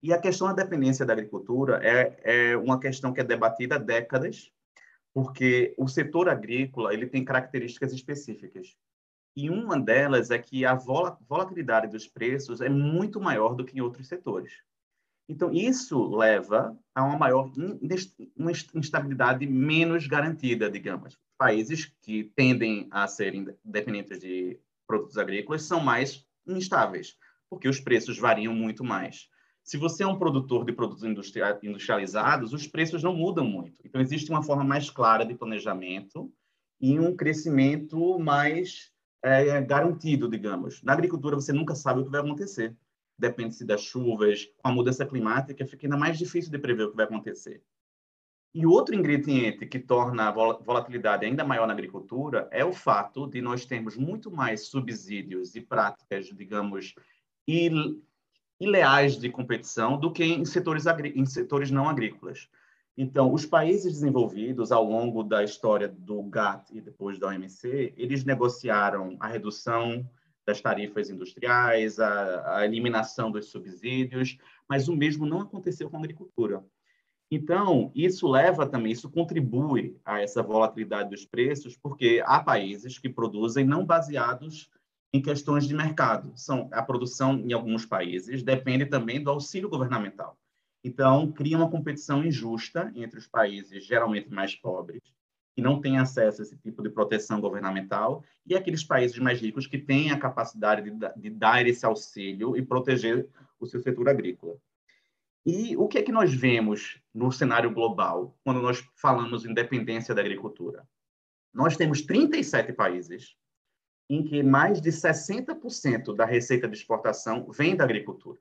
E a questão da dependência da agricultura é, é uma questão que é debatida há décadas, porque o setor agrícola ele tem características específicas. E uma delas é que a volatilidade dos preços é muito maior do que em outros setores. Então, isso leva a uma maior uma instabilidade menos garantida, digamos. Países que tendem a serem dependentes de produtos agrícolas são mais instáveis, porque os preços variam muito mais. Se você é um produtor de produtos industrializados, os preços não mudam muito. Então, existe uma forma mais clara de planejamento e um crescimento mais é, garantido, digamos. Na agricultura, você nunca sabe o que vai acontecer depende-se das chuvas, com a mudança climática, fica ainda mais difícil de prever o que vai acontecer. E outro ingrediente que torna a volatilidade ainda maior na agricultura é o fato de nós termos muito mais subsídios e práticas, digamos, ileais de competição do que em setores, em setores não agrícolas. Então, os países desenvolvidos, ao longo da história do GATT e depois da OMC, eles negociaram a redução das tarifas industriais, a, a eliminação dos subsídios, mas o mesmo não aconteceu com a agricultura. Então, isso leva também, isso contribui a essa volatilidade dos preços, porque há países que produzem não baseados em questões de mercado. São a produção em alguns países depende também do auxílio governamental. Então, cria uma competição injusta entre os países geralmente mais pobres que não têm acesso a esse tipo de proteção governamental, e aqueles países mais ricos que têm a capacidade de, de dar esse auxílio e proteger o seu setor agrícola. E o que é que nós vemos no cenário global quando nós falamos em dependência da agricultura? Nós temos 37 países em que mais de 60% da receita de exportação vem da agricultura.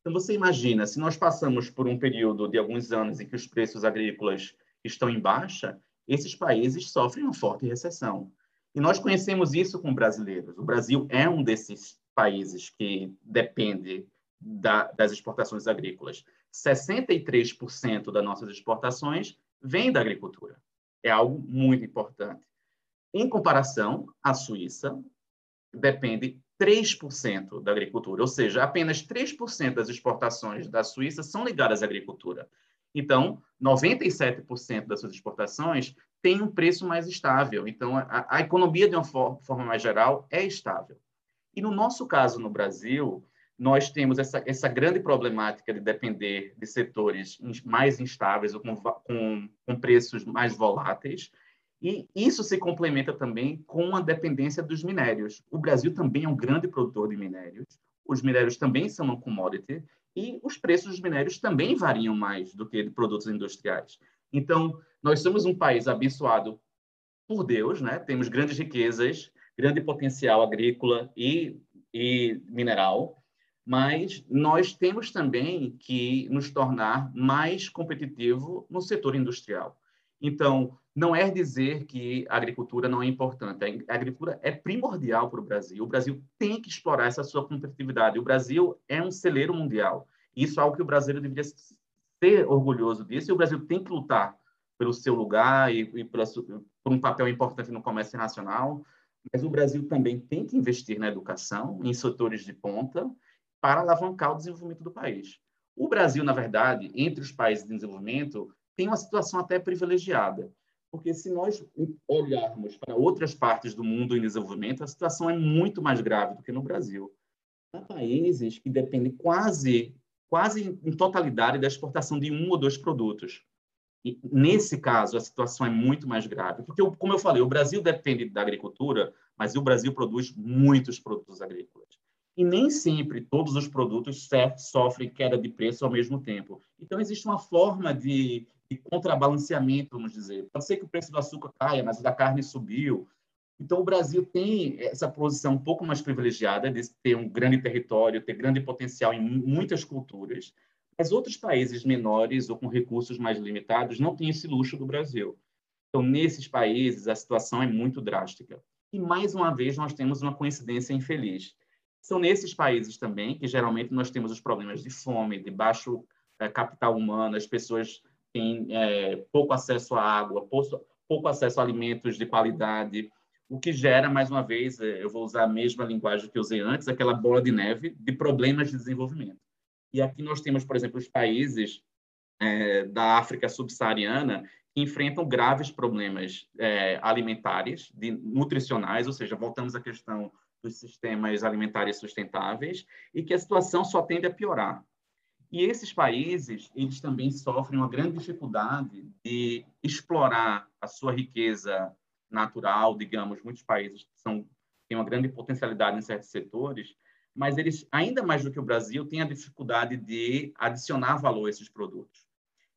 Então, você imagina, se nós passamos por um período de alguns anos em que os preços agrícolas estão em baixa, esses países sofrem uma forte recessão. E nós conhecemos isso com brasileiros. O Brasil é um desses países que depende da, das exportações agrícolas. 63% das nossas exportações vem da agricultura. É algo muito importante. Em comparação, a Suíça depende 3% da agricultura, ou seja, apenas 3% das exportações da Suíça são ligadas à agricultura. Então, 97% das suas exportações tem um preço mais estável. Então, a, a economia, de uma for, forma mais geral, é estável. E no nosso caso, no Brasil, nós temos essa, essa grande problemática de depender de setores mais instáveis ou com, com, com preços mais voláteis, e isso se complementa também com a dependência dos minérios. O Brasil também é um grande produtor de minérios, os minérios também são uma commodity, e os preços dos minérios também variam mais do que de produtos industriais. Então, nós somos um país abençoado por Deus, né? temos grandes riquezas, grande potencial agrícola e, e mineral, mas nós temos também que nos tornar mais competitivo no setor industrial. Então, não é dizer que a agricultura não é importante. A agricultura é primordial para o Brasil. O Brasil tem que explorar essa sua competitividade. O Brasil é um celeiro mundial. Isso é algo que o brasileiro deveria ser orgulhoso disso e o Brasil tem que lutar pelo seu lugar e, e por, por um papel importante no comércio nacional. Mas o Brasil também tem que investir na educação, em setores de ponta, para alavancar o desenvolvimento do país. O Brasil, na verdade, entre os países de desenvolvimento, tem uma situação até privilegiada porque se nós olharmos para outras partes do mundo em desenvolvimento, a situação é muito mais grave do que no Brasil. Há países que dependem quase quase em totalidade da exportação de um ou dois produtos. E, nesse caso, a situação é muito mais grave, porque, como eu falei, o Brasil depende da agricultura, mas o Brasil produz muitos produtos agrícolas. E nem sempre todos os produtos sofrem queda de preço ao mesmo tempo. Então, existe uma forma de, de contrabalanceamento, vamos dizer. Pode ser que o preço do açúcar caia, mas o da carne subiu. Então, o Brasil tem essa posição um pouco mais privilegiada de ter um grande território, ter grande potencial em muitas culturas, mas outros países menores ou com recursos mais limitados não têm esse luxo do Brasil. Então, nesses países, a situação é muito drástica. E, mais uma vez, nós temos uma coincidência infeliz. São nesses países também que, geralmente, nós temos os problemas de fome, de baixo é, capital humano, as pessoas têm é, pouco acesso à água, pouco, pouco acesso a alimentos de qualidade, o que gera, mais uma vez, é, eu vou usar a mesma linguagem que usei antes, aquela bola de neve de problemas de desenvolvimento. E aqui nós temos, por exemplo, os países é, da África subsaariana que enfrentam graves problemas é, alimentares, de, nutricionais, ou seja, voltamos à questão dos sistemas alimentares sustentáveis, e que a situação só tende a piorar. E esses países, eles também sofrem uma grande dificuldade de explorar a sua riqueza natural, digamos, muitos países são, têm uma grande potencialidade em certos setores, mas eles, ainda mais do que o Brasil, têm a dificuldade de adicionar valor a esses produtos.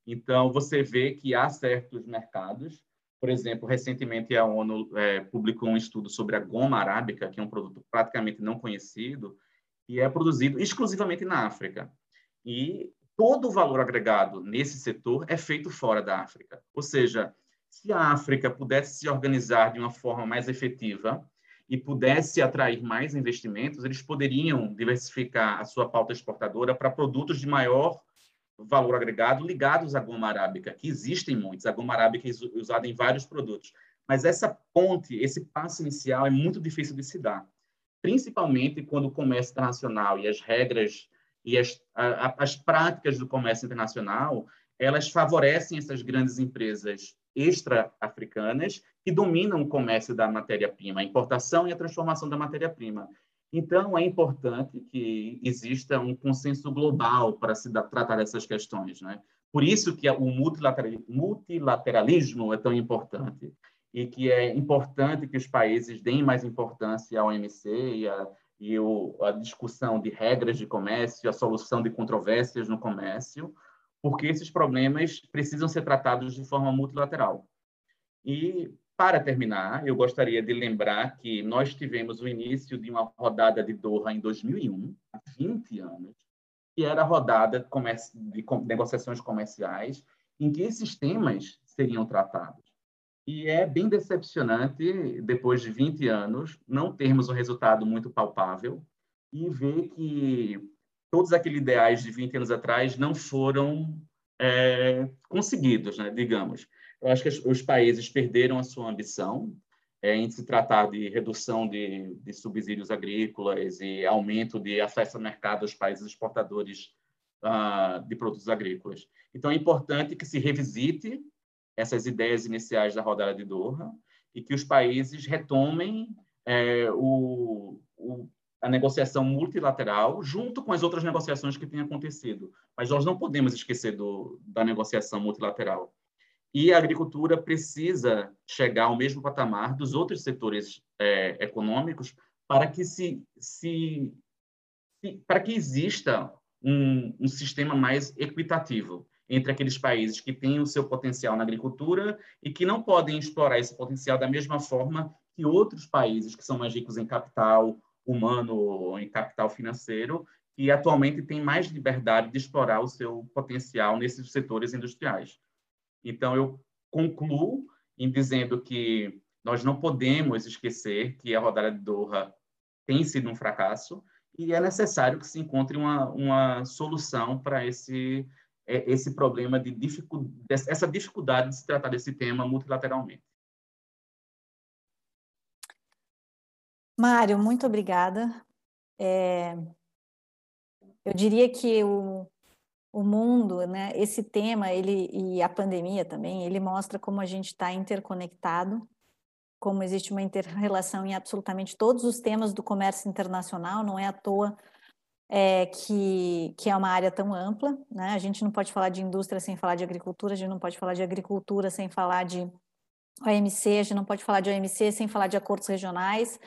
Então, você vê que há certos mercados, por exemplo, recentemente a ONU é, publicou um estudo sobre a goma arábica, que é um produto praticamente não conhecido, e é produzido exclusivamente na África. E todo o valor agregado nesse setor é feito fora da África. Ou seja, se a África pudesse se organizar de uma forma mais efetiva e pudesse atrair mais investimentos, eles poderiam diversificar a sua pauta exportadora para produtos de maior valor agregado ligados à goma arábica, que existem muitos. A goma arábica é usada em vários produtos. Mas essa ponte, esse passo inicial é muito difícil de se dar, principalmente quando o comércio internacional e as regras e as, a, as práticas do comércio internacional elas favorecem essas grandes empresas extra-africanas que dominam o comércio da matéria-prima, a importação e a transformação da matéria-prima. Então, é importante que exista um consenso global para se tratar dessas questões. Né? Por isso que o multilateralismo é tão importante e que é importante que os países deem mais importância ao OMC e a, e o, a discussão de regras de comércio, a solução de controvérsias no comércio, porque esses problemas precisam ser tratados de forma multilateral. E, para terminar, eu gostaria de lembrar que nós tivemos o início de uma rodada de Doha em 2001, há 20 anos, que era a rodada de negociações comerciais, em que esses temas seriam tratados. E é bem decepcionante, depois de 20 anos, não termos um resultado muito palpável e ver que todos aqueles ideais de 20 anos atrás não foram é, conseguidos, né, digamos. Eu acho que os países perderam a sua ambição é, em se tratar de redução de, de, subsídios agrícolas e aumento de acesso ao mercado aos países exportadores uh, de produtos agrícolas. Então, é importante que se revisite essas ideias iniciais da rodada de Doha e que os países retomem é, o, o, a negociação multilateral junto com as outras negociações que têm acontecido. Mas nós não podemos esquecer do, da negociação multilateral. E a agricultura precisa chegar ao mesmo patamar dos outros setores é, econômicos para que se, se, se, para que exista um, um sistema mais equitativo entre aqueles países que têm o seu potencial na agricultura e que não podem explorar esse potencial da mesma forma que outros países que são mais ricos em capital humano em capital financeiro que atualmente tem mais liberdade de explorar o seu potencial nesses setores industriais. Então, eu concluo em dizendo que nós não podemos esquecer que a rodada de Doha tem sido um fracasso e é necessário que se encontre uma, uma solução para esse, é, esse problema de dificuldade, essa dificuldade de se tratar desse tema multilateralmente. Mário, muito obrigada. É, eu diria que o, o mundo, né, esse tema, ele e a pandemia também, ele mostra como a gente está interconectado, como existe uma interrelação em absolutamente todos os temas do comércio internacional. Não é à toa é, que, que é uma área tão ampla, né? A gente não pode falar de indústria sem falar de agricultura, a gente não pode falar de agricultura sem falar de OMC, a gente não pode falar de OMC sem falar de acordos regionais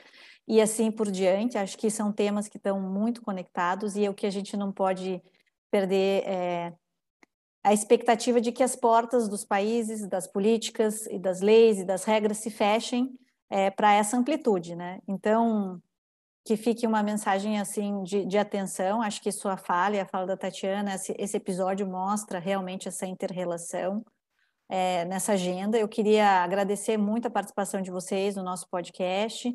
e assim por diante. Acho que são temas que estão muito conectados e é o que a gente não pode perder é, a expectativa de que as portas dos países, das políticas e das leis e das regras se fechem é, para essa amplitude, né? Então, que fique uma mensagem assim de, de, atenção. Acho que sua fala e a fala da Tatiana, esse, esse episódio mostra realmente essa interrelação é, nessa agenda. Eu queria agradecer muito a participação de vocês no nosso podcast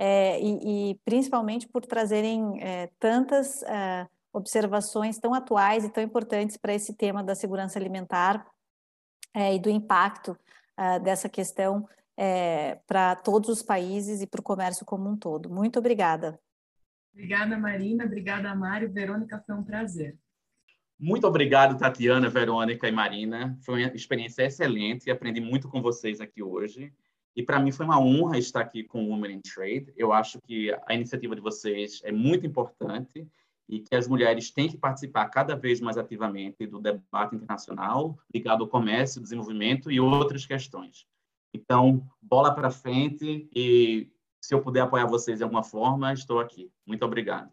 é, e, e, principalmente por trazerem é, tantas é, observações tão atuais e tão importantes para esse tema da segurança alimentar é, e do impacto é, dessa questão é, para todos os países e para o comércio como um todo. Muito obrigada. Obrigada, Marina. Obrigada, Mário. Verônica, foi um prazer. Muito obrigado, Tatiana, Verônica e Marina. Foi uma experiência excelente e aprendi muito com vocês aqui hoje. E para mim foi uma honra estar aqui com o Women in Trade. Eu acho que a iniciativa de vocês é muito importante e que as mulheres têm que participar cada vez mais ativamente do debate internacional ligado ao comércio, desenvolvimento e outras questões. Então, bola para frente e se eu puder apoiar vocês de alguma forma, estou aqui. Muito obrigado.